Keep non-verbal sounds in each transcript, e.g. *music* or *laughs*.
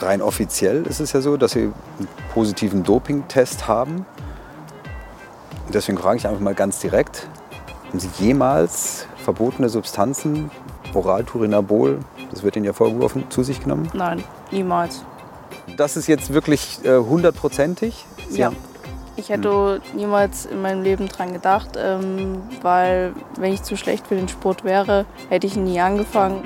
Rein offiziell ist es ja so, dass Sie einen positiven Dopingtest haben. Deswegen frage ich einfach mal ganz direkt, haben Sie jemals verbotene Substanzen, Oralturinabol, das wird Ihnen ja vorgeworfen, zu sich genommen? Nein, niemals. Das ist jetzt wirklich äh, hundertprozentig? Äh, ja. Ich hätte mhm. niemals in meinem Leben dran gedacht, ähm, weil wenn ich zu schlecht für den Sport wäre, hätte ich nie angefangen.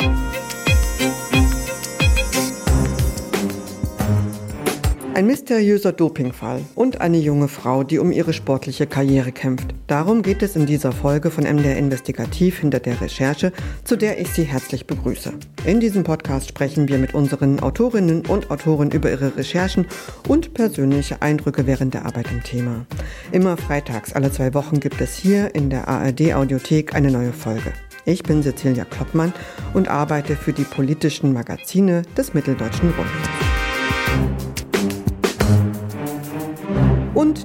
Ein mysteriöser Dopingfall und eine junge Frau, die um ihre sportliche Karriere kämpft. Darum geht es in dieser Folge von MDR Investigativ hinter der Recherche, zu der ich Sie herzlich begrüße. In diesem Podcast sprechen wir mit unseren Autorinnen und Autoren über ihre Recherchen und persönliche Eindrücke während der Arbeit am Thema. Immer freitags alle zwei Wochen gibt es hier in der ARD Audiothek eine neue Folge. Ich bin Cecilia Kloppmann und arbeite für die politischen Magazine des Mitteldeutschen Rundfunks.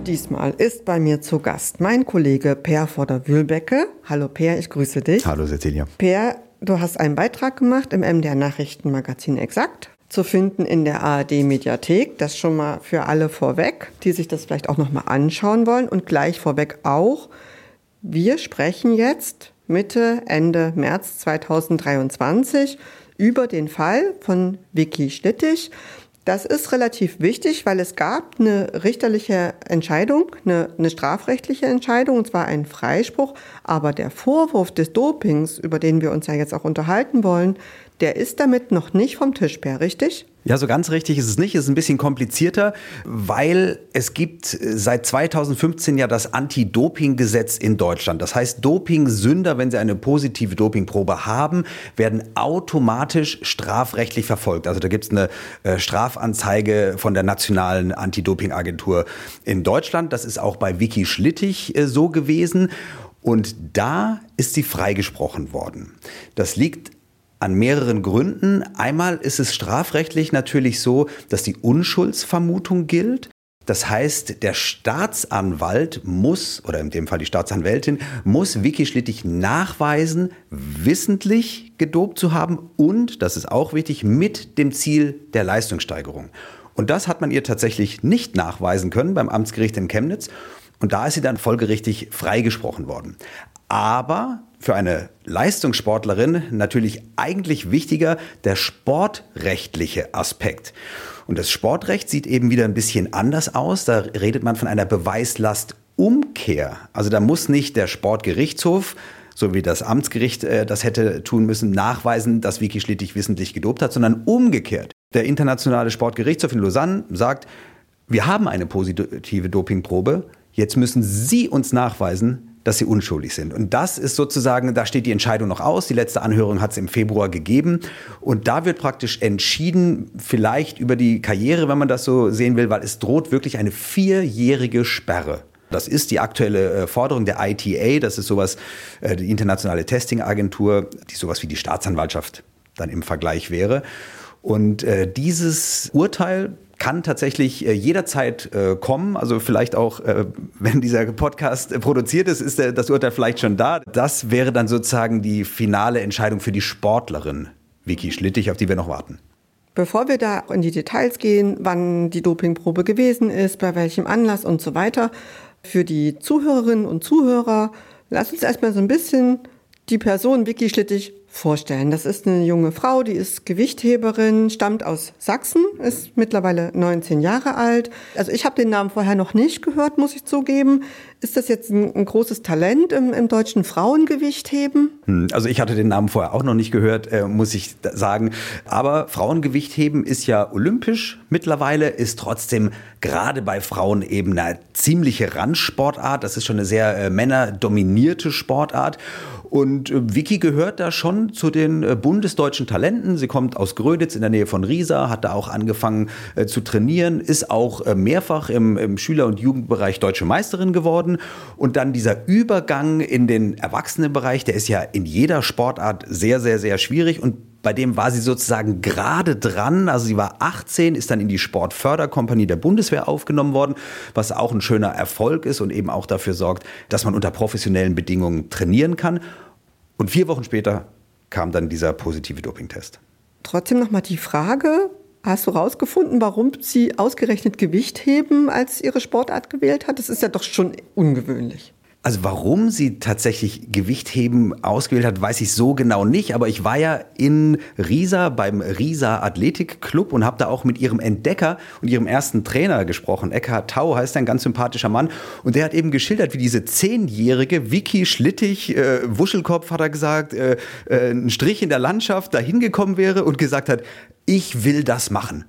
Diesmal ist bei mir zu Gast mein Kollege Per Vorder-Wühlbecke. Hallo Per, ich grüße dich. Hallo Cecilia. Per, du hast einen Beitrag gemacht im MDR Nachrichtenmagazin Exakt zu finden in der ARD Mediathek. Das schon mal für alle vorweg, die sich das vielleicht auch noch mal anschauen wollen und gleich vorweg auch. Wir sprechen jetzt Mitte Ende März 2023 über den Fall von Vicky Schlittig. Das ist relativ wichtig, weil es gab eine richterliche Entscheidung, eine, eine, strafrechtliche Entscheidung, und zwar einen Freispruch. Aber der Vorwurf des Dopings, über den wir uns ja jetzt auch unterhalten wollen, der ist damit noch nicht vom Tisch, Per, richtig? Ja, so ganz richtig ist es nicht. Es ist ein bisschen komplizierter, weil es gibt seit 2015 ja das Anti-Doping-Gesetz in Deutschland. Das heißt, Doping-Sünder, wenn sie eine positive Dopingprobe haben, werden automatisch strafrechtlich verfolgt. Also da gibt es eine äh, Strafanzeige von der Nationalen Anti-Doping-Agentur in Deutschland. Das ist auch bei Vicky Schlittig äh, so gewesen. Und da ist sie freigesprochen worden. Das liegt an mehreren Gründen. Einmal ist es strafrechtlich natürlich so, dass die Unschuldsvermutung gilt. Das heißt, der Staatsanwalt muss, oder in dem Fall die Staatsanwältin, muss Vicky Schlittig nachweisen, wissentlich gedopt zu haben und, das ist auch wichtig, mit dem Ziel der Leistungssteigerung. Und das hat man ihr tatsächlich nicht nachweisen können beim Amtsgericht in Chemnitz. Und da ist sie dann folgerichtig freigesprochen worden. Aber für eine Leistungssportlerin natürlich eigentlich wichtiger der sportrechtliche Aspekt. Und das Sportrecht sieht eben wieder ein bisschen anders aus. Da redet man von einer Beweislastumkehr. Also da muss nicht der Sportgerichtshof so wie das Amtsgericht äh, das hätte tun müssen, nachweisen, dass Vicky Schlittig wissentlich gedopt hat, sondern umgekehrt. Der internationale Sportgerichtshof in Lausanne sagt, wir haben eine positive Dopingprobe, jetzt müssen Sie uns nachweisen, dass sie unschuldig sind. Und das ist sozusagen, da steht die Entscheidung noch aus. Die letzte Anhörung hat es im Februar gegeben. Und da wird praktisch entschieden, vielleicht über die Karriere, wenn man das so sehen will, weil es droht wirklich eine vierjährige Sperre. Das ist die aktuelle äh, Forderung der ITA, das ist sowas, äh, die internationale Testingagentur, die sowas wie die Staatsanwaltschaft dann im Vergleich wäre. Und äh, dieses Urteil kann tatsächlich äh, jederzeit äh, kommen. Also vielleicht auch, äh, *laughs* wenn dieser Podcast produziert ist, ist das Urteil vielleicht schon da. Das wäre dann sozusagen die finale Entscheidung für die Sportlerin Vicky Schlittig, auf die wir noch warten. Bevor wir da in die Details gehen, wann die Dopingprobe gewesen ist, bei welchem Anlass und so weiter, für die Zuhörerinnen und Zuhörer, lass uns erstmal so ein bisschen die Person Vicky Schlittig vorstellen. Das ist eine junge Frau, die ist Gewichtheberin, stammt aus Sachsen, ist mittlerweile 19 Jahre alt. Also ich habe den Namen vorher noch nicht gehört, muss ich zugeben. Ist das jetzt ein, ein großes Talent im, im, deutschen Frauengewichtheben? Hm, also ich hatte den Namen vorher auch noch nicht gehört, äh, muss ich sagen. Aber Frauengewichtheben ist ja olympisch mittlerweile, ist trotzdem gerade bei Frauen eben eine ziemliche Randsportart. Das ist schon eine sehr äh, männerdominierte Sportart. Und äh, Vicky gehört da schon zu den äh, bundesdeutschen Talenten. Sie kommt aus Gröditz in der Nähe von Riesa, hat da auch angefangen äh, zu trainieren, ist auch äh, mehrfach im, im Schüler- und Jugendbereich deutsche Meisterin geworden. Und dann dieser Übergang in den Erwachsenenbereich, der ist ja in jeder Sportart sehr, sehr, sehr schwierig. Und bei dem war sie sozusagen gerade dran. Also sie war 18, ist dann in die Sportförderkompanie der Bundeswehr aufgenommen worden, was auch ein schöner Erfolg ist und eben auch dafür sorgt, dass man unter professionellen Bedingungen trainieren kann. Und vier Wochen später kam dann dieser positive Dopingtest. Trotzdem nochmal die Frage, Hast du herausgefunden, warum sie ausgerechnet Gewicht heben als ihre Sportart gewählt hat? Das ist ja doch schon ungewöhnlich. Also warum sie tatsächlich Gewichtheben ausgewählt hat, weiß ich so genau nicht. Aber ich war ja in Riesa beim Riesa Athletik Club und habe da auch mit ihrem Entdecker und ihrem ersten Trainer gesprochen. Eckhard Tau heißt ein ganz sympathischer Mann. Und der hat eben geschildert, wie diese zehnjährige Vicky Schlittig, äh, Wuschelkopf hat er gesagt, äh, äh, ein Strich in der Landschaft dahin gekommen wäre und gesagt hat, ich will das machen.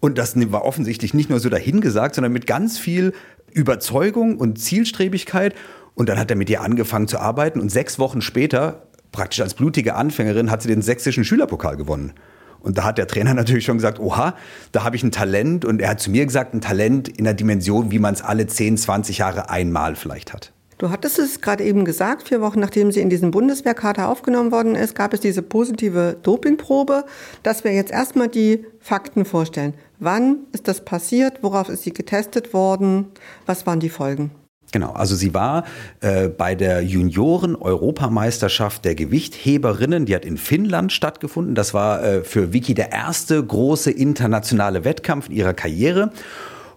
Und das war offensichtlich nicht nur so dahingesagt, sondern mit ganz viel Überzeugung und Zielstrebigkeit. Und dann hat er mit ihr angefangen zu arbeiten und sechs Wochen später, praktisch als blutige Anfängerin, hat sie den sächsischen Schülerpokal gewonnen. Und da hat der Trainer *laughs* natürlich schon gesagt, oha, da habe ich ein Talent. Und er hat zu mir gesagt, ein Talent in der Dimension, wie man es alle 10, 20 Jahre einmal vielleicht hat. Du hattest es gerade eben gesagt, vier Wochen nachdem sie in diesen Bundeswehrkader aufgenommen worden ist, gab es diese positive Dopingprobe. Dass wir jetzt erstmal die Fakten vorstellen. Wann ist das passiert? Worauf ist sie getestet worden? Was waren die Folgen? Genau, also sie war äh, bei der Junioren-Europameisterschaft der Gewichtheberinnen, die hat in Finnland stattgefunden. Das war äh, für Vicky der erste große internationale Wettkampf in ihrer Karriere.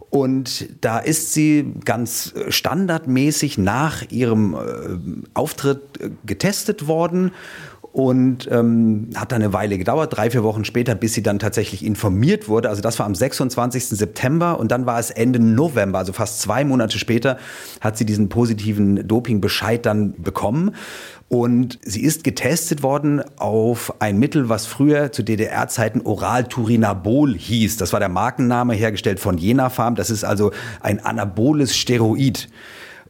Und da ist sie ganz standardmäßig nach ihrem äh, Auftritt äh, getestet worden und ähm, hat dann eine Weile gedauert, drei, vier Wochen später, bis sie dann tatsächlich informiert wurde. Also das war am 26. September und dann war es Ende November, also fast zwei Monate später, hat sie diesen positiven Dopingbescheid dann bekommen. Und sie ist getestet worden auf ein Mittel, was früher zu DDR-Zeiten Oral-Turinabol hieß. Das war der Markenname, hergestellt von Jena Farm. Das ist also ein anaboles Steroid.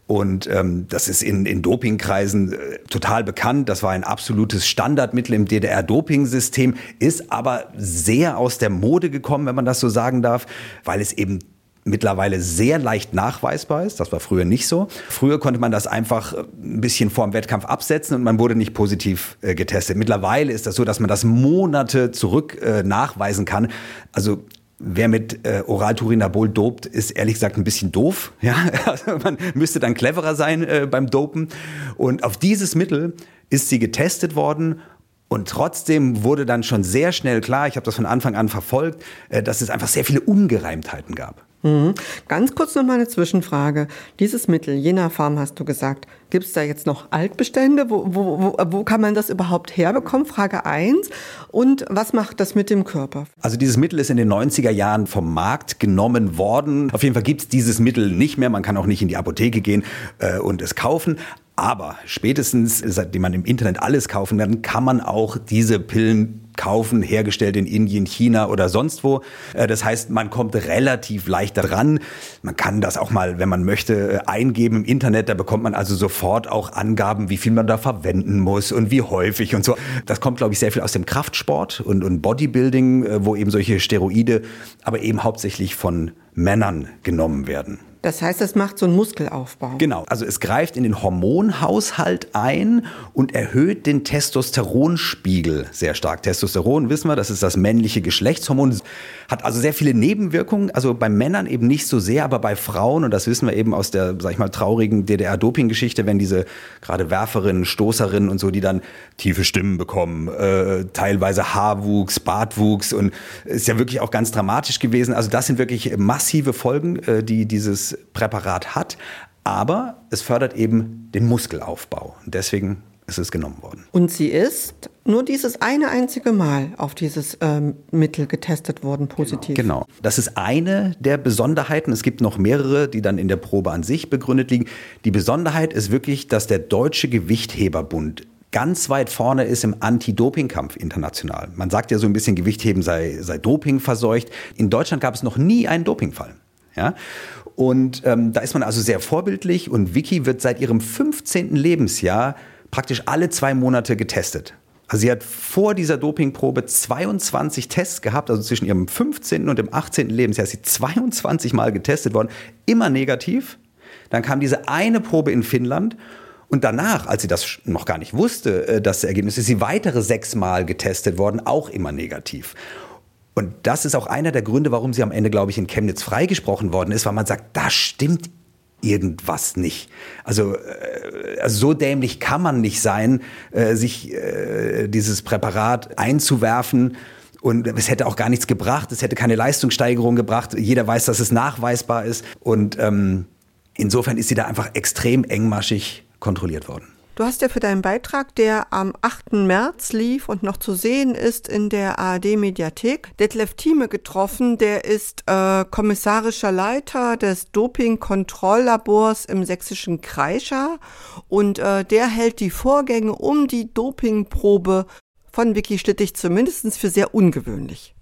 Und ähm, das ist in, in Dopingkreisen äh, total bekannt. Das war ein absolutes Standardmittel im DDR-Dopingsystem, ist aber sehr aus der Mode gekommen, wenn man das so sagen darf, weil es eben mittlerweile sehr leicht nachweisbar ist. Das war früher nicht so. Früher konnte man das einfach ein bisschen vor dem Wettkampf absetzen und man wurde nicht positiv äh, getestet. Mittlerweile ist das so, dass man das Monate zurück äh, nachweisen kann. Also Wer mit äh, Oral-Turinabol dopt, ist ehrlich gesagt ein bisschen doof. *laughs* Ja? Also man müsste dann cleverer sein äh, beim Dopen. Und auf dieses Mittel ist sie getestet worden und trotzdem wurde dann schon sehr schnell klar, ich habe das von Anfang an verfolgt, äh, dass es einfach sehr viele Ungereimtheiten gab. Mhm. Ganz kurz noch mal eine Zwischenfrage. Dieses Mittel, Jena Farm hast du gesagt, gibt es da jetzt noch Altbestände? Wo, wo, wo, wo kann man das überhaupt herbekommen? Frage eins. Und was macht das mit dem Körper? Also dieses Mittel ist in den 90er Jahren vom Markt genommen worden. Auf jeden Fall gibt es dieses Mittel nicht mehr. Man kann auch nicht in die Apotheke gehen äh, und es kaufen. Aber spätestens, seitdem man im Internet alles kaufen kann, kann man auch diese Pillen kaufen, hergestellt in Indien, China oder sonst wo. Äh, das heißt, man kommt relativ leicht daran. Man kann das auch mal, wenn man möchte, äh, eingeben im Internet. Da bekommt man also sofort auch Angaben, wie viel man da verwenden muss und wie häufig und so. Das kommt, glaube ich, sehr viel aus dem Kraftsport und, und Bodybuilding, äh, wo eben solche Steroide, aber eben hauptsächlich von Männern genommen werden. Das heißt, es macht so einen Muskelaufbau. Genau, also es greift in den Hormonhaushalt ein und erhöht den Testosteronspiegel sehr stark. Testosteron, wissen wir, das ist das männliche Geschlechtshormon, hat also sehr viele Nebenwirkungen, also bei Männern eben nicht so sehr, aber bei Frauen, und das wissen wir eben aus der, sag ich mal, traurigen DDR-Doping-Geschichte, wenn diese gerade Werferinnen, Stoßerinnen und so, die dann tiefe Stimmen bekommen, äh, teilweise Haarwuchs, Bartwuchs und ist ja wirklich auch ganz dramatisch gewesen. Also das sind wirklich massive Folgen, äh, die dieses Präparat hat, aber es fördert eben den Muskelaufbau. deswegen ist es genommen worden. Und sie ist nur dieses eine einzige Mal auf dieses ähm, Mittel getestet worden, positiv. Genau. Das ist eine der Besonderheiten. Es gibt noch mehrere, die dann in der Probe an sich begründet liegen. Die Besonderheit ist wirklich, dass der Deutsche Gewichtheberbund ganz weit vorne ist im Anti-Doping-Kampf international. Man sagt ja so ein bisschen, Gewichtheben sei, sei Doping verseucht. In Deutschland gab es noch nie einen Dopingfall. Ja? Und ähm, da ist man also sehr vorbildlich und Vicky wird seit ihrem 15. Lebensjahr praktisch alle zwei Monate getestet. Also sie hat vor dieser Dopingprobe 22 Tests gehabt, also zwischen ihrem 15. und dem 18. Lebensjahr ist sie 22 Mal getestet worden, immer negativ. Dann kam diese eine Probe in Finnland und danach, als sie das noch gar nicht wusste, äh, das Ergebnis, ist sie weitere sechs Mal getestet worden, auch immer negativ. Und das ist auch einer der Gründe, warum sie am Ende, glaube ich, in Chemnitz freigesprochen worden ist, weil man sagt, da stimmt irgendwas nicht. Also, äh, also so dämlich kann man nicht sein, äh, sich äh, dieses Präparat einzuwerfen. Und es hätte auch gar nichts gebracht, es hätte keine Leistungssteigerung gebracht. Jeder weiß, dass es nachweisbar ist. Und ähm, insofern ist sie da einfach extrem engmaschig kontrolliert worden. Du hast ja für deinen Beitrag, der am 8. März lief und noch zu sehen ist in der ARD-Mediathek, Detlef Thieme getroffen. Der ist äh, kommissarischer Leiter des Doping-Kontrolllabors im sächsischen Kreischer und äh, der hält die Vorgänge um die Dopingprobe von Vicky Stittig zumindest für sehr ungewöhnlich.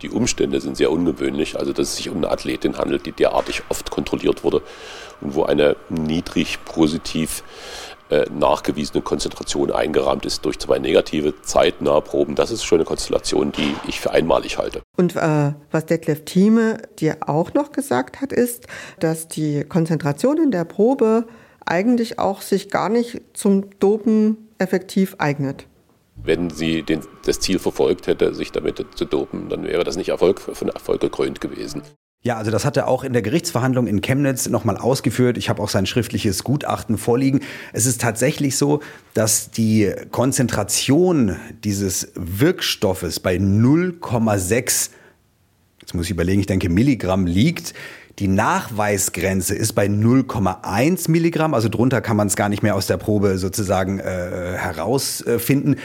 Die Umstände sind sehr ungewöhnlich, also dass es sich um eine Athletin handelt, die derartig oft kontrolliert wurde und wo eine niedrig positiv nachgewiesene Konzentration eingerahmt ist durch zwei negative zeitnahe Proben. Das ist schon eine Konstellation, die ich für einmalig halte. Und äh, was Detlef Thieme dir auch noch gesagt hat, ist, dass die Konzentration in der Probe eigentlich auch sich gar nicht zum Dopen effektiv eignet. Wenn sie den, das Ziel verfolgt hätte, sich damit zu dopen, dann wäre das nicht Erfolg, von Erfolg gekrönt gewesen. Ja, also das hat er auch in der Gerichtsverhandlung in Chemnitz nochmal ausgeführt. Ich habe auch sein schriftliches Gutachten vorliegen. Es ist tatsächlich so, dass die Konzentration dieses Wirkstoffes bei 0,6, jetzt muss ich überlegen, ich denke Milligramm liegt. Die Nachweisgrenze ist bei 0,1 Milligramm, also drunter kann man es gar nicht mehr aus der Probe sozusagen äh, herausfinden.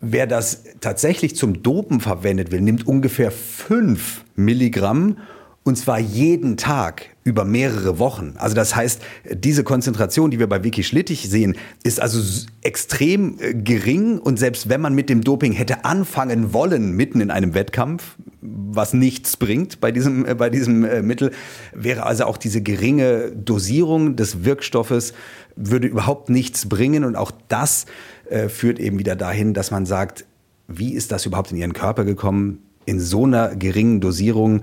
Wer das tatsächlich zum Dopen verwendet will, nimmt ungefähr 5 Milligramm und zwar jeden Tag über mehrere Wochen. Also das heißt, diese Konzentration, die wir bei Vicky Schlittig sehen, ist also extrem äh, gering. Und selbst wenn man mit dem Doping hätte anfangen wollen, mitten in einem Wettkampf, was nichts bringt bei diesem, äh, bei diesem äh, Mittel, wäre also auch diese geringe Dosierung des Wirkstoffes, würde überhaupt nichts bringen. Und auch das führt eben wieder dahin, dass man sagt, wie ist das überhaupt in ihren Körper gekommen? In so einer geringen Dosierung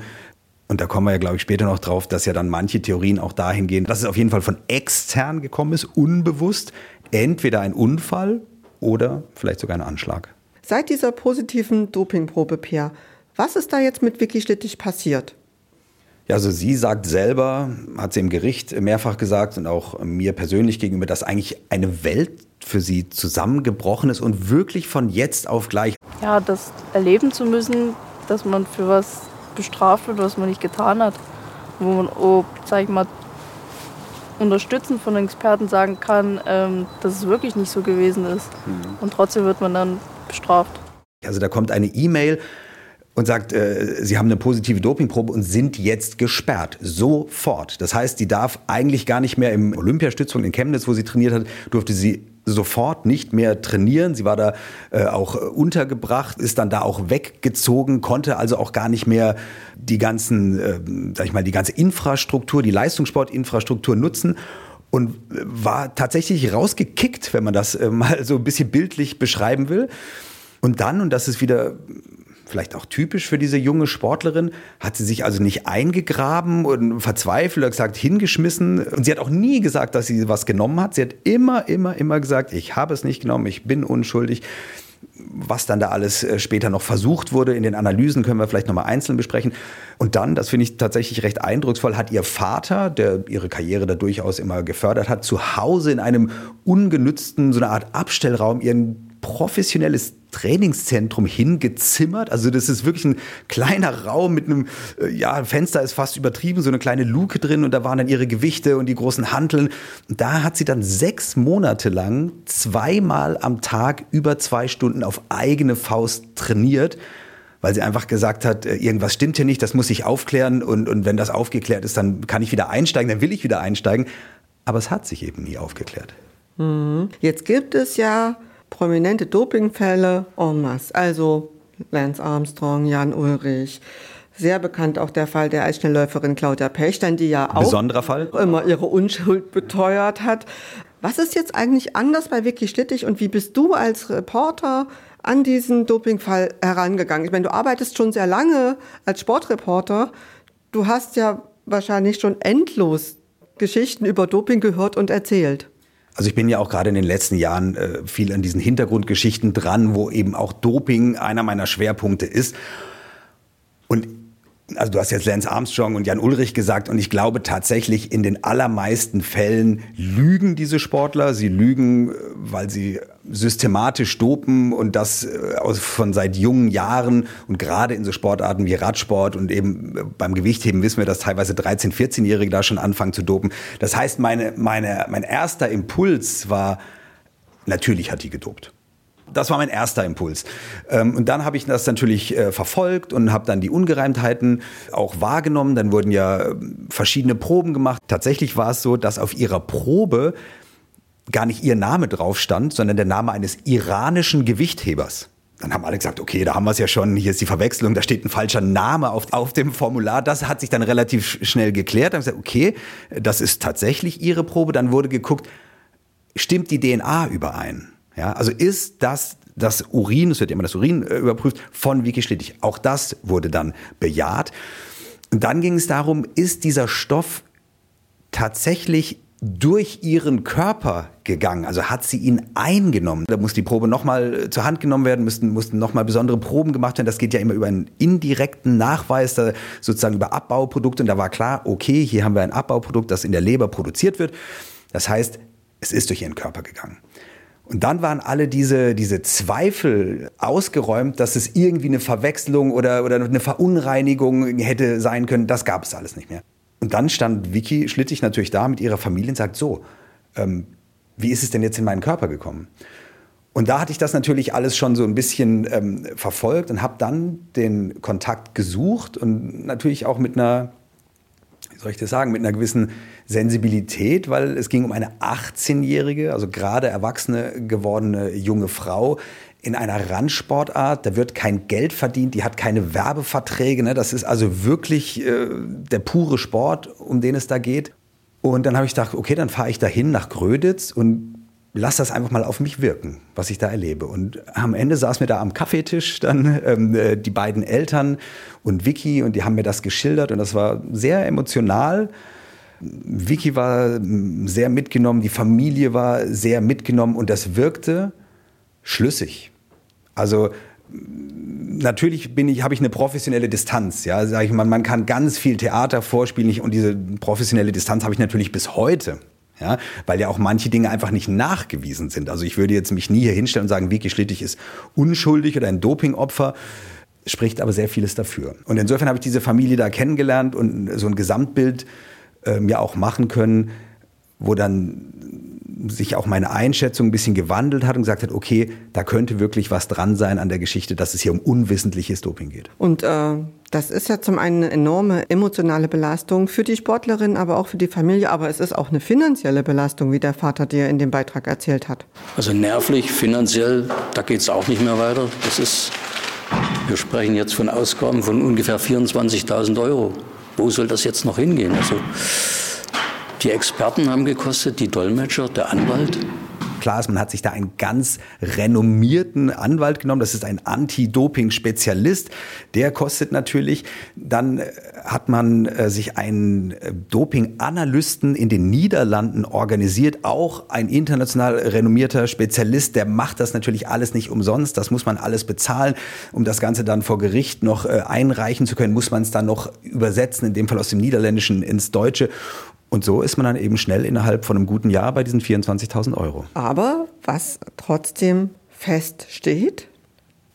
und da kommen wir ja, glaube ich, später noch drauf, dass ja dann manche Theorien auch dahin gehen, dass es auf jeden Fall von extern gekommen ist, unbewusst. Entweder ein Unfall oder vielleicht sogar ein Anschlag. Seit dieser positiven Dopingprobe, Pierre, was ist da jetzt mit Vicky Stittig passiert? Ja, also sie sagt selber, hat sie im Gericht mehrfach gesagt und auch mir persönlich gegenüber, dass eigentlich eine Welt für sie zusammengebrochen ist und wirklich von jetzt auf gleich. Ja, das erleben zu müssen, dass man für was bestraft wird, was man nicht getan hat. Wo man, oh, sag ich mal, unterstützend von Experten sagen kann, ähm, dass es wirklich nicht so gewesen ist. Mhm. Und trotzdem wird man dann bestraft. Also da kommt eine E-Mail und sagt, äh, sie haben eine positive Dopingprobe und sind jetzt gesperrt. Sofort. Das heißt, die darf eigentlich gar nicht mehr im Olympiastützpunkt in Chemnitz, wo sie trainiert hat, durfte sie sofort nicht mehr trainieren. Sie war da äh, auch untergebracht, ist dann da auch weggezogen, konnte also auch gar nicht mehr die ganzen, äh, sag ich mal, die ganze Infrastruktur, die Leistungssportinfrastruktur nutzen und war tatsächlich rausgekickt, wenn man das äh, *laughs* mal so ein bisschen bildlich beschreiben will. Und dann, und das ist wieder vielleicht auch typisch für diese junge Sportlerin, hat sie sich also nicht eingegraben und verzweifelt oder gesagt, hingeschmissen. Und sie hat auch nie gesagt, dass sie was genommen hat. Sie hat immer, immer, immer gesagt, ich habe es nicht genommen, ich bin unschuldig. Was dann da alles äh, später noch versucht wurde in den Analysen, können wir vielleicht nochmal einzeln besprechen. Und dann, das finde ich tatsächlich recht eindrucksvoll, hat ihr Vater, der ihre Karriere da durchaus immer gefördert hat, zu Hause in einem ungenützten, so eine Art Abstellraum ihren professionelles Trainingszentrum hingezimmert. Also das ist wirklich ein kleiner Raum mit einem, äh, ja, Fenster ist fast übertrieben, so eine kleine Luke drin und da waren dann ihre Gewichte und die großen Hanteln. Da hat sie dann sechs Monate lang zweimal am Tag über zwei Stunden auf eigene Faust trainiert weil sie einfach gesagt hat, äh, irgendwas stimmt hier nicht, das muss ich aufklären und, und wenn das aufgeklärt ist, dann kann ich wieder einsteigen, dann will ich wieder einsteigen. Aber es hat sich eben nie aufgeklärt. Mhm. Jetzt gibt es ja prominente Dopingfälle en masse. Also Lance Armstrong, Jan Ulrich. Sehr bekannt auch der Fall der Eisschnellläuferin Claudia Pechstein, die ja auch Besonderer Fall. immer ihre Unschuld beteuert hat. Was ist jetzt eigentlich anders bei Vicky Schlittig und wie bist du als Reporter an diesen Dopingfall herangegangen? Ich meine, du arbeitest schon sehr lange als Sportreporter. Du hast ja wahrscheinlich schon endlos Geschichten über Doping gehört und erzählt. Also ich bin ja auch gerade in den letzten Jahren äh, viel an diesen Hintergrundgeschichten dran, wo eben auch Doping einer meiner Schwerpunkte ist. Und also du hast jetzt Lance Armstrong und Jan Ulrich gesagt und ich glaube tatsächlich in den allermeisten Fällen lügen diese Sportler. Sie lügen, weil sie systematisch dopen und das äh, von seit jungen Jahren und gerade in so Sportarten wie Radsport und eben beim Gewichtheben wissen wir, dass teilweise 13-, 14-Jährige da schon anfangen zu dopen. Das heißt, meine, meine, mein erster Impuls war, natürlich hat die gedopt. Das war mein erster Impuls. Ähm, und dann habe ich das natürlich äh, verfolgt und habe dann die Ungereimtheiten auch wahrgenommen. Dann wurden ja ähm, verschiedene Proben gemacht. Tatsächlich war es so, dass auf ihrer Probe gar nicht ihr Name drauf stand, sondern der Name eines iranischen Gewichthebers. Dann haben alle gesagt, okay, da haben wir es ja schon, hier ist die Verwechslung, da steht ein falscher Name auf, auf dem Formular. Das hat sich dann relativ schnell geklärt. Dann haben gesagt, okay, das ist tatsächlich ihre Probe. Dann wurde geguckt, stimmt die DNA überein? Ja, also ist das das Urin, es wird immer das Urin äh, überprüft, von Vicky Schlittig. Auch das wurde dann bejaht. Und dann ging es darum, ist dieser Stoff tatsächlich durch ihren Körper gegangen, also hat sie ihn eingenommen. Da muss die Probe nochmal äh, zur Hand genommen werden, müssten, mussten nochmal besondere Proben gemacht werden. Das geht ja immer über einen indirekten Nachweis, da sozusagen über Abbauprodukte. Und da war klar, okay, hier haben wir ein Abbauprodukt, das in der Leber produziert wird. Das heißt, es ist durch ihren Körper gegangen. Und dann waren alle diese, diese Zweifel ausgeräumt, dass es irgendwie eine Verwechslung oder, oder eine Verunreinigung hätte sein können. Das gab es alles nicht mehr. Und dann stand Vicky Schlittig natürlich da mit ihrer Familie und sagt, so, ähm, wie ist es denn jetzt in meinen Körper gekommen? Und da hatte ich das natürlich alles schon so ein bisschen ähm, verfolgt und habe dann den Kontakt gesucht und natürlich auch mit einer soll ich das sagen, mit einer gewissen Sensibilität, weil es ging um eine 18-jährige, also gerade erwachsene gewordene junge Frau in einer Randsportart. Da wird kein Geld verdient, die hat keine Werbeverträge. Ne? Das ist also wirklich äh, der pure Sport, um den es da geht. Und dann habe ich gedacht, okay, dann fahre ich dahin nach Gröditz und lass das einfach mal auf mich wirken, was ich da erlebe. Und am Ende saß mir da am Kaffeetisch dann ähm, äh, die beiden Eltern und Vicky und die haben mir das geschildert und das war sehr emotional. Vicky war mm, sehr mitgenommen, die Familie war sehr mitgenommen und das wirkte schlüssig. Also mm, natürlich bin ich, habe ich eine professionelle Distanz. Ja, sag ich mal, man kann ganz viel Theater vorspielen und diese professionelle Distanz habe ich natürlich bis heute. Ja, weil ja auch manche Dinge einfach nicht nachgewiesen sind. Also ich würde jetzt mich nie hier hinstellen und sagen, Vicky Schlittig ist unschuldig oder ein Dopingopfer spricht aber sehr vieles dafür. Und insofern habe ich diese Familie da kennengelernt und so ein Gesamtbild äh, mir auch machen können, wo dann sich auch meine Einschätzung ein bisschen gewandelt hat und gesagt hat, okay, da könnte wirklich was dran sein an der Geschichte, dass es hier um unwissentliches Doping geht. Und äh, das ist ja zum einen eine enorme emotionale Belastung für die Sportlerin, aber auch für die Familie, aber es ist auch eine finanzielle Belastung, wie der Vater dir in dem Beitrag erzählt hat. Also nervlich, finanziell, da geht es auch nicht mehr weiter. Das ist, wir sprechen jetzt von Ausgaben von ungefähr 24.000 Euro. Wo soll das jetzt noch hingehen? Also die Experten haben gekostet, die Dolmetscher, der Anwalt. Klar ist, man hat sich da einen ganz renommierten Anwalt genommen. Das ist ein Anti-Doping-Spezialist. Der kostet natürlich. Dann äh, hat man äh, sich einen äh, Doping-Analysten in den Niederlanden organisiert. Auch ein international renommierter Spezialist. Der macht das natürlich alles nicht umsonst. Das muss man alles bezahlen. Um das Ganze dann vor Gericht noch einreichen zu können, muss man es dann noch übersetzen, in dem Fall aus dem Niederländischen ins Deutsche. Und so ist man dann eben schnell innerhalb von einem guten Jahr bei diesen 24.000 Euro. Aber was trotzdem feststeht,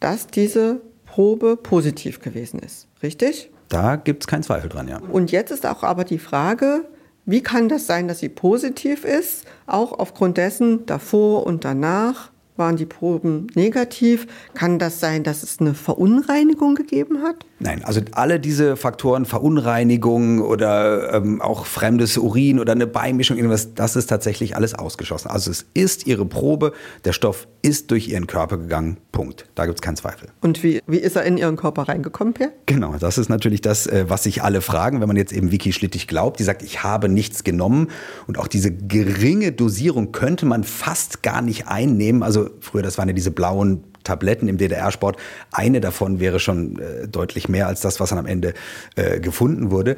dass diese Probe positiv gewesen ist, richtig? Da gibt es keinen Zweifel dran, ja. Und jetzt ist auch aber die Frage, wie kann das sein, dass sie positiv ist, auch aufgrund dessen davor und danach? Waren die Proben negativ? Kann das sein, dass es eine Verunreinigung gegeben hat? Nein, also alle diese Faktoren, Verunreinigung oder ähm, auch fremdes Urin oder eine Beimischung, irgendwas, das ist tatsächlich alles ausgeschlossen. Also es ist ihre Probe, der Stoff ist durch ihren Körper gegangen, Punkt. Da gibt es keinen Zweifel. Und wie, wie ist er in ihren Körper reingekommen, Per? Genau, das ist natürlich das, äh, was sich alle fragen, wenn man jetzt eben Vicky Schlittig glaubt, die sagt, ich habe nichts genommen und auch diese geringe Dosierung könnte man fast gar nicht einnehmen. Also früher, das waren ja diese blauen Tabletten im DDR-Sport. Eine davon wäre schon äh, deutlich mehr als das, was dann am Ende äh, gefunden wurde.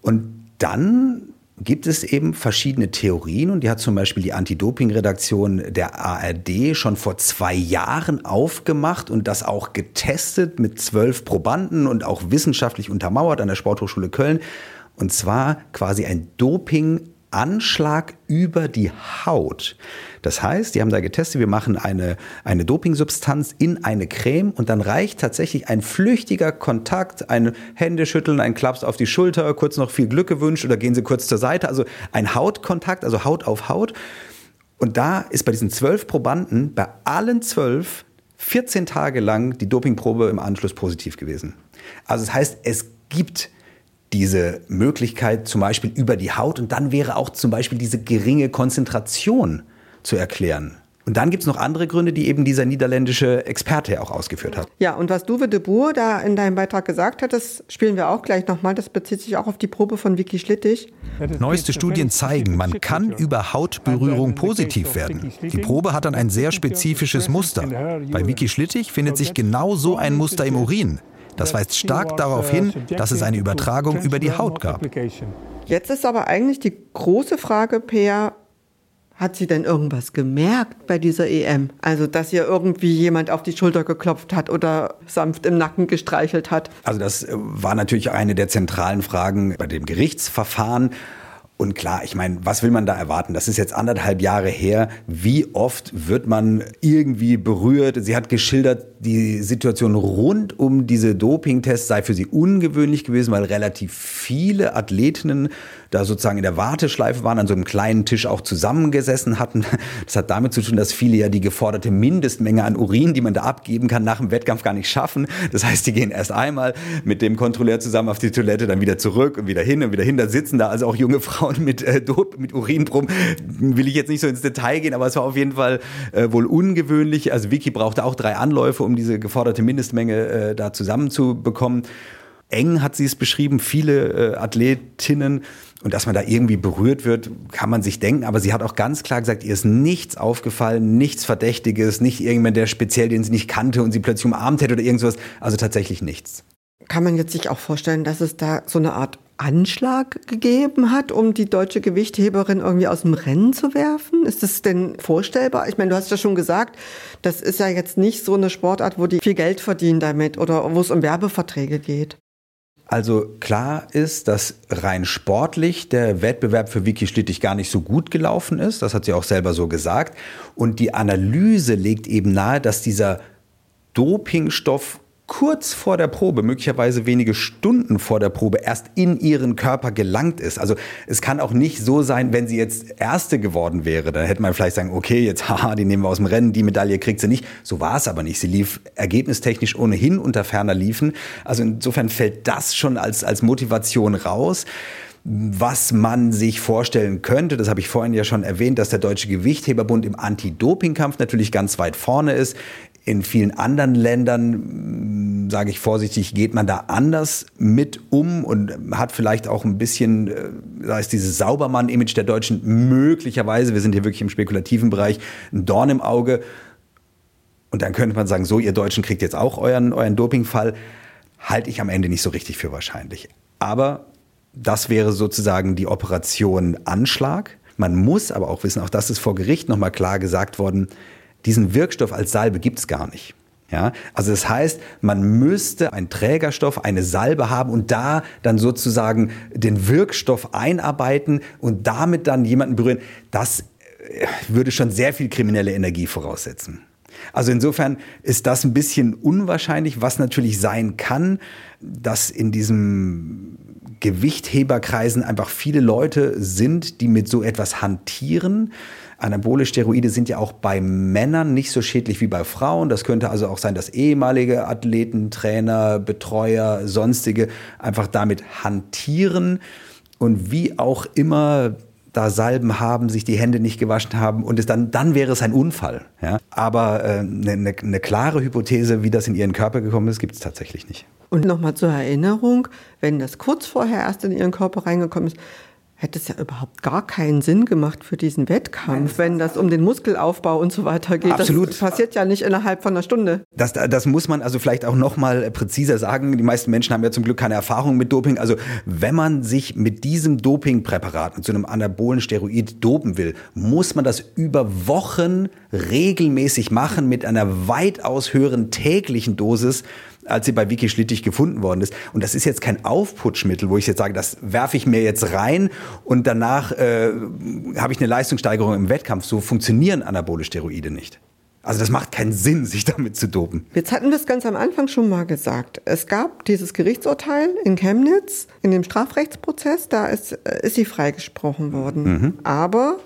Und dann gibt es eben verschiedene Theorien und die hat zum Beispiel die Anti-Doping-Redaktion der ARD schon vor zwei Jahren aufgemacht und das auch getestet mit zwölf Probanden und auch wissenschaftlich untermauert an der Sporthochschule Köln. Und zwar quasi ein Doping Anschlag über die Haut. Das heißt, die haben da getestet, wir machen eine, eine Dopingsubstanz in eine Creme und dann reicht tatsächlich ein flüchtiger Kontakt, ein Händeschütteln, ein Klaps auf die Schulter, kurz noch viel Glück gewünscht oder gehen Sie kurz zur Seite. Also ein Hautkontakt, also Haut auf Haut. Und da ist bei diesen zwölf Probanden, bei allen zwölf, 14 Tage lang die Dopingprobe im Anschluss positiv gewesen. Also das heißt, es gibt diese Möglichkeit zum Beispiel über die Haut und dann wäre auch zum Beispiel diese geringe Konzentration zu erklären. Und dann gibt es noch andere Gründe, die eben dieser niederländische Experte auch ausgeführt hat. Ja, und was Duwe de Boer da in deinem Beitrag gesagt hat, das spielen wir auch gleich nochmal. Das bezieht sich auch auf die Probe von Vicky Schlittig. Neueste Studien zeigen, man kann über Hautberührung positiv werden. Die Probe hat dann ein sehr spezifisches Muster. Bei Vicky Schlittig findet sich genau so ein Muster im Urin. Das weist stark darauf hin, dass es eine Übertragung über die Haut gab. Jetzt ist aber eigentlich die große Frage, Peer, hat sie denn irgendwas gemerkt bei dieser EM? Also, dass ihr irgendwie jemand auf die Schulter geklopft hat oder sanft im Nacken gestreichelt hat? Also, das äh, war natürlich eine der zentralen Fragen bei dem Gerichtsverfahren. Und klar, ich meine, was will man da erwarten? Das ist jetzt anderthalb Jahre her. Wie oft wird man irgendwie berührt? Sie hat geschildert, die Situation rund um diese Dopingtests sei für sie ungewöhnlich gewesen, weil relativ viele Athletinnen da sozusagen in der Warteschleife waren, an so einem kleinen Tisch auch zusammengesessen hatten. Das hat damit zu tun, dass viele ja die geforderte Mindestmenge an Urin, die man da abgeben kann, nach dem Wettkampf gar nicht schaffen. Das heißt, die gehen erst einmal mit dem Kontrolleur zusammen auf die Toilette, dann wieder zurück und wieder hin und wieder hin. Da sitzen da also auch junge Frauen mit, äh, mit Urinproben. Will ich jetzt nicht so ins Detail gehen, aber es war auf jeden Fall äh, wohl ungewöhnlich. Also Vicky brauchte auch drei Anläufe, um diese geforderte Mindestmenge äh, da zusammenzubekommen. Eng hat sie es beschrieben, viele äh, Athletinnen und dass man da irgendwie berührt wird, kann man sich denken. Aber sie hat auch ganz klar gesagt, ihr ist nichts aufgefallen, nichts Verdächtiges, nicht irgendjemand, der speziell, den sie nicht kannte und sie plötzlich umarmt hätte oder irgendwas. Also tatsächlich nichts. Kann man jetzt sich auch vorstellen, dass es da so eine Art Anschlag gegeben hat, um die deutsche Gewichtheberin irgendwie aus dem Rennen zu werfen? Ist das denn vorstellbar? Ich meine, du hast ja schon gesagt, das ist ja jetzt nicht so eine Sportart, wo die viel Geld verdienen damit oder wo es um Werbeverträge geht. Also klar ist, dass rein sportlich der Wettbewerb für Vicky Schlittig gar nicht so gut gelaufen ist. Das hat sie auch selber so gesagt. Und die Analyse legt eben nahe, dass dieser Dopingstoff kurz vor der Probe, möglicherweise wenige Stunden vor der Probe, erst in ihren Körper gelangt ist. Also es kann auch nicht so sein, wenn sie jetzt Erste geworden wäre, dann hätte man vielleicht sagen, okay, jetzt *laughs* haha, die nehmen wir aus dem Rennen, die Medaille kriegt sie nicht. So war es aber nicht. Sie lief ergebnistechnisch ohnehin unter ferner Liefen. Also insofern fällt das schon als, als Motivation raus was man sich vorstellen könnte, das habe ich vorhin ja schon erwähnt, dass der Deutsche Gewichtheberbund im Anti-Doping-Kampf natürlich ganz weit vorne ist. In vielen anderen Ländern, sage ich vorsichtig, geht man da anders mit um und hat vielleicht auch ein bisschen, äh, da ist dieses Saubermann-Image der Deutschen möglicherweise, wir sind hier wirklich im spekulativen Bereich, ein Dorn im Auge. Und dann könnte man sagen, so, ihr Deutschen kriegt jetzt auch euren, euren Dopingfall. Halte ich am Ende nicht so richtig für wahrscheinlich. Aber das wäre sozusagen die Operation Anschlag. Man muss aber auch wissen, auch das ist vor Gericht nochmal klar gesagt worden, diesen Wirkstoff als Salbe gibt es gar nicht. Ja, also das heißt, man müsste einen Trägerstoff, eine Salbe haben und da dann sozusagen den Wirkstoff einarbeiten und damit dann jemanden berühren. Das äh, würde schon sehr viel kriminelle Energie voraussetzen. Also insofern ist das ein bisschen unwahrscheinlich, was natürlich sein kann, dass in diesem Gewichtheberkreisen einfach viele Leute sind, die mit so etwas hantieren. Anabole Steroide sind ja auch bei Männern nicht so schädlich wie bei Frauen. Das könnte also auch sein, dass ehemalige Athleten, Trainer, Betreuer, sonstige einfach damit hantieren und wie auch immer da Salben haben, sich die Hände nicht gewaschen haben und es dann, dann wäre es ein Unfall. Ja? Aber eine äh, ne, ne, ne klare Hypothese, wie das in ihren Körper gekommen ist, gibt es tatsächlich nicht. Und nochmal zur Erinnerung, wenn das kurz vorher erst in ihren Körper reingekommen ist, hätte es ja überhaupt gar keinen Sinn gemacht für diesen Wettkampf, wenn das um den Muskelaufbau und so weiter geht. Absolut. Das passiert ja nicht innerhalb von einer Stunde. Das, das muss man also vielleicht auch noch mal präziser sagen. Die meisten Menschen haben ja zum Glück keine Erfahrung mit Doping. Also wenn man sich mit diesem Dopingpräparat, mit so einem anabolen Steroid dopen will, muss man das über Wochen regelmäßig machen mit einer weitaus höheren täglichen Dosis als sie bei Vicky Schlittig gefunden worden ist. Und das ist jetzt kein Aufputschmittel, wo ich jetzt sage, das werfe ich mir jetzt rein und danach äh, habe ich eine Leistungssteigerung im Wettkampf. So funktionieren anabole Steroide nicht. Also das macht keinen Sinn, *laughs* sich damit zu dopen. Jetzt hatten wir es ganz am Anfang schon mal gesagt. Es gab dieses Gerichtsurteil in Chemnitz, in dem Strafrechtsprozess, da ist, äh, ist sie freigesprochen worden. Mhm. Aber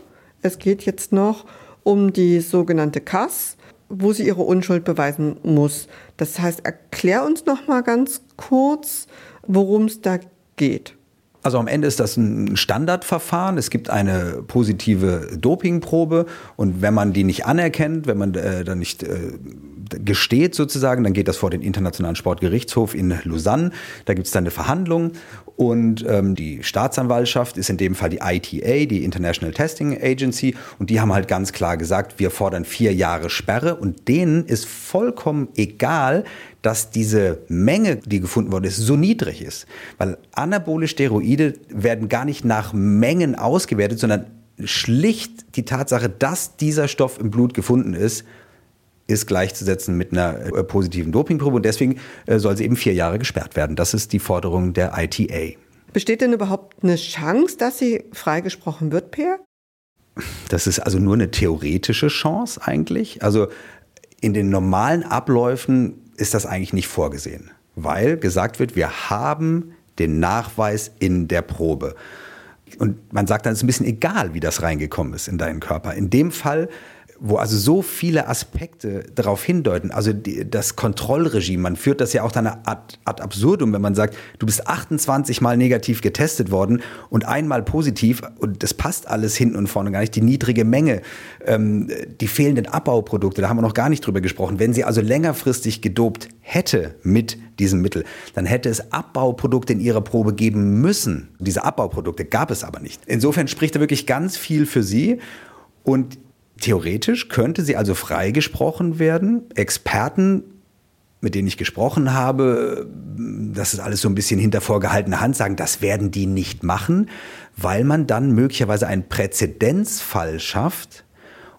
es geht jetzt noch um die sogenannte KAS, wo sie ihre Unschuld beweisen muss. Das heißt, erklär uns noch mal ganz kurz, worum es da geht. Also am Ende ist das ein Standardverfahren. Es gibt eine positive Dopingprobe und wenn man die nicht anerkennt, wenn man äh, dann nicht äh, gesteht sozusagen, dann geht das vor den Internationalen Sportgerichtshof in Lausanne. Da gibt es dann eine Verhandlung und ähm, die Staatsanwaltschaft ist in dem Fall die ITA, die International Testing Agency. Und die haben halt ganz klar gesagt, wir fordern vier Jahre Sperre. Und denen ist vollkommen egal, dass diese Menge, die gefunden worden ist, so niedrig ist. Weil anabole Steroide werden gar nicht nach Mengen ausgewertet, sondern schlicht die Tatsache, dass dieser Stoff im Blut gefunden ist, ist gleichzusetzen mit einer äh, positiven Dopingprobe und deswegen äh, soll sie eben vier Jahre gesperrt werden. Das ist die Forderung der ITA. Besteht denn überhaupt eine Chance, dass sie freigesprochen wird, Per? Das ist also nur eine theoretische Chance eigentlich. Also in den normalen Abläufen ist das eigentlich nicht vorgesehen, weil gesagt wird, wir haben den Nachweis in der Probe. Und man sagt dann, es ist ein bisschen egal, wie das reingekommen ist in deinen Körper. In dem Fall wo also so viele Aspekte darauf hindeuten, also die, das Kontrollregime, man führt das ja auch dann ad, ad absurdum, wenn man sagt, du bist 28 Mal negativ getestet worden und einmal positiv und das passt alles hinten und vorne gar nicht, die niedrige Menge, ähm, die fehlenden Abbauprodukte, da haben wir noch gar nicht drüber gesprochen. Wenn sie also längerfristig gedopt hätte mit diesem Mittel, dann hätte es Abbauprodukte in ihrer Probe geben müssen. Diese Abbauprodukte gab es aber nicht. Insofern spricht da wirklich ganz viel für sie und Theoretisch könnte sie also freigesprochen werden. Experten, mit denen ich gesprochen habe, das ist alles so ein bisschen hinter vorgehaltener Hand, sagen, das werden die nicht machen, weil man dann möglicherweise einen Präzedenzfall schafft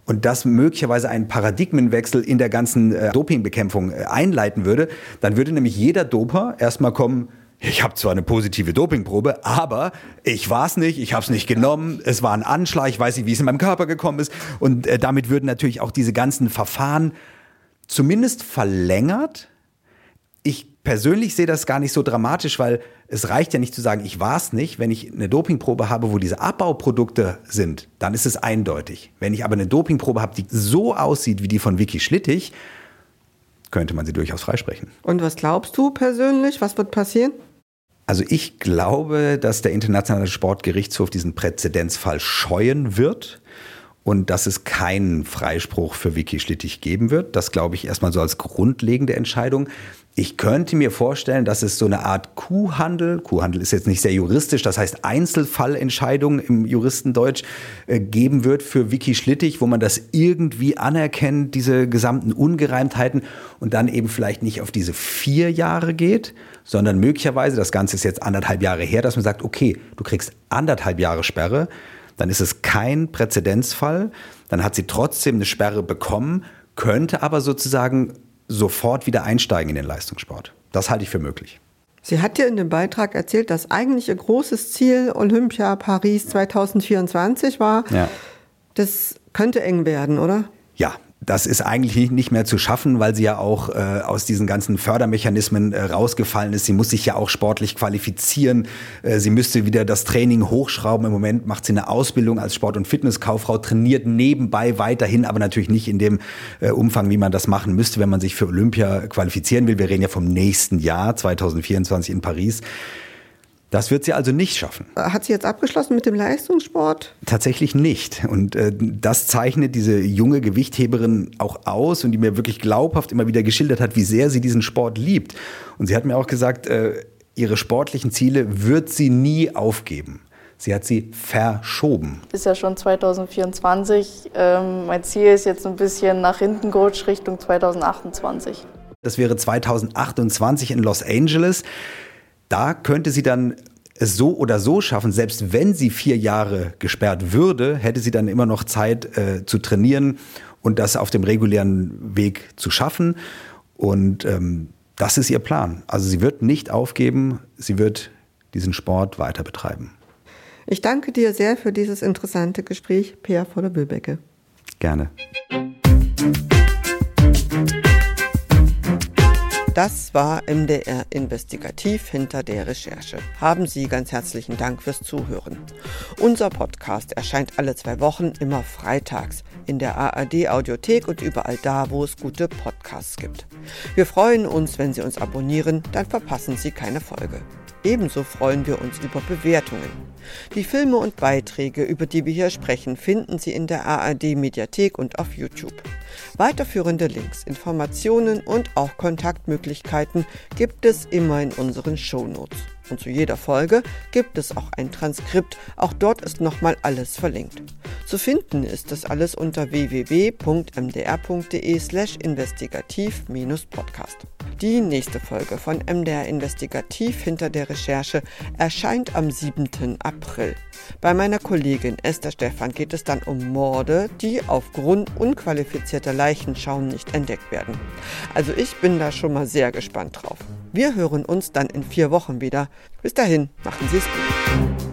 und das möglicherweise einen Paradigmenwechsel in der ganzen äh, Dopingbekämpfung äh, einleiten würde. Dann würde nämlich jeder Doper erstmal kommen, ich habe zwar eine positive Dopingprobe, aber ich war es nicht, ich habe es nicht genommen, es war ein Anschlag, ich weiß nicht, wie es in meinem Körper gekommen ist. Und äh, damit würden natürlich auch diese ganzen Verfahren zumindest verlängert. Ich persönlich sehe das gar nicht so dramatisch, weil es reicht ja nicht zu sagen, ich war es nicht. Wenn ich eine Dopingprobe habe, wo diese Abbauprodukte sind, dann ist es eindeutig. Wenn ich aber eine Dopingprobe habe, die so aussieht wie die von Vicky Schlittig, könnte man sie durchaus freisprechen. Und was glaubst du persönlich? Was wird passieren? Also ich glaube, dass der Internationale Sportgerichtshof diesen Präzedenzfall scheuen wird und dass es keinen Freispruch für Vicky Schlittig geben wird. Das glaube ich erstmal so als grundlegende Entscheidung. Ich könnte mir vorstellen, dass es so eine Art Kuhhandel, Kuhhandel ist jetzt nicht sehr juristisch, das heißt Einzelfallentscheidungen im Juristendeutsch äh, geben wird für Vicky Schlittig, wo man das irgendwie anerkennt, diese gesamten Ungereimtheiten und dann eben vielleicht nicht auf diese vier Jahre geht, sondern möglicherweise, das Ganze ist jetzt anderthalb Jahre her, dass man sagt, okay, du kriegst anderthalb Jahre Sperre, dann ist es kein Präzedenzfall, dann hat sie trotzdem eine Sperre bekommen, könnte aber sozusagen sofort wieder einsteigen in den Leistungssport. Das halte ich für möglich. Sie hat ja in dem Beitrag erzählt, dass eigentlich ihr großes Ziel Olympia Paris 2024 war. Ja. Das könnte eng werden, oder? Ja, das ist eigentlich nicht mehr zu schaffen, weil sie ja auch äh, aus diesen ganzen Fördermechanismen äh, rausgefallen ist. Sie muss sich ja auch sportlich qualifizieren. Äh, sie müsste wieder das Training hochschrauben. Im Moment macht sie eine Ausbildung als Sport- und Fitnesskauffrau, trainiert nebenbei weiterhin, aber natürlich nicht in dem äh, Umfang, wie man das machen müsste, wenn man sich für Olympia qualifizieren will. Wir reden ja vom nächsten Jahr, 2024 in Paris. Das wird sie also nicht schaffen. Hat sie jetzt abgeschlossen mit dem Leistungssport? Tatsächlich nicht. Und äh, das zeichnet diese junge Gewichtheberin auch aus und die mir wirklich glaubhaft immer wieder geschildert hat, wie sehr sie diesen Sport liebt. Und sie hat mir auch gesagt, äh, ihre sportlichen Ziele wird sie nie aufgeben. Sie hat sie verschoben. Ist ja schon 2024. Ähm, mein Ziel ist jetzt ein bisschen nach hinten gerutscht Richtung 2028. Das wäre 2028 in Los Angeles. Da könnte sie dann es so oder so schaffen, selbst wenn sie vier Jahre gesperrt würde, hätte sie dann immer noch Zeit äh, zu trainieren und das auf dem regulären Weg zu schaffen. Und ähm, das ist ihr Plan. Also sie wird nicht aufgeben, sie wird diesen Sport weiter betreiben. Ich danke dir sehr für dieses interessante Gespräch, Peer von der Böbecke. Gerne. Das war MDR Investigativ hinter der Recherche. Haben Sie ganz herzlichen Dank fürs Zuhören. Unser Podcast erscheint alle zwei Wochen, immer freitags, in der ARD Audiothek und überall da, wo es gute Podcasts gibt. Wir freuen uns, wenn Sie uns abonnieren, dann verpassen Sie keine Folge. Ebenso freuen wir uns über Bewertungen. Die Filme und Beiträge, über die wir hier sprechen, finden Sie in der ARD Mediathek und auf YouTube. Weiterführende Links, Informationen und auch Kontaktmöglichkeiten gibt es immer in unseren Shownotes. Und zu jeder Folge gibt es auch ein Transkript, auch dort ist nochmal alles verlinkt. Zu finden ist das alles unter www.mdr.de slash investigativ-podcast. Die nächste Folge von MDR Investigativ hinter der Recherche erscheint am 7. April. Bei meiner Kollegin Esther Stephan geht es dann um Morde, die aufgrund unqualifizierter Leichenschauen nicht entdeckt werden. Also ich bin da schon mal sehr gespannt drauf. Wir hören uns dann in vier Wochen wieder. Bis dahin, machen Sie es gut.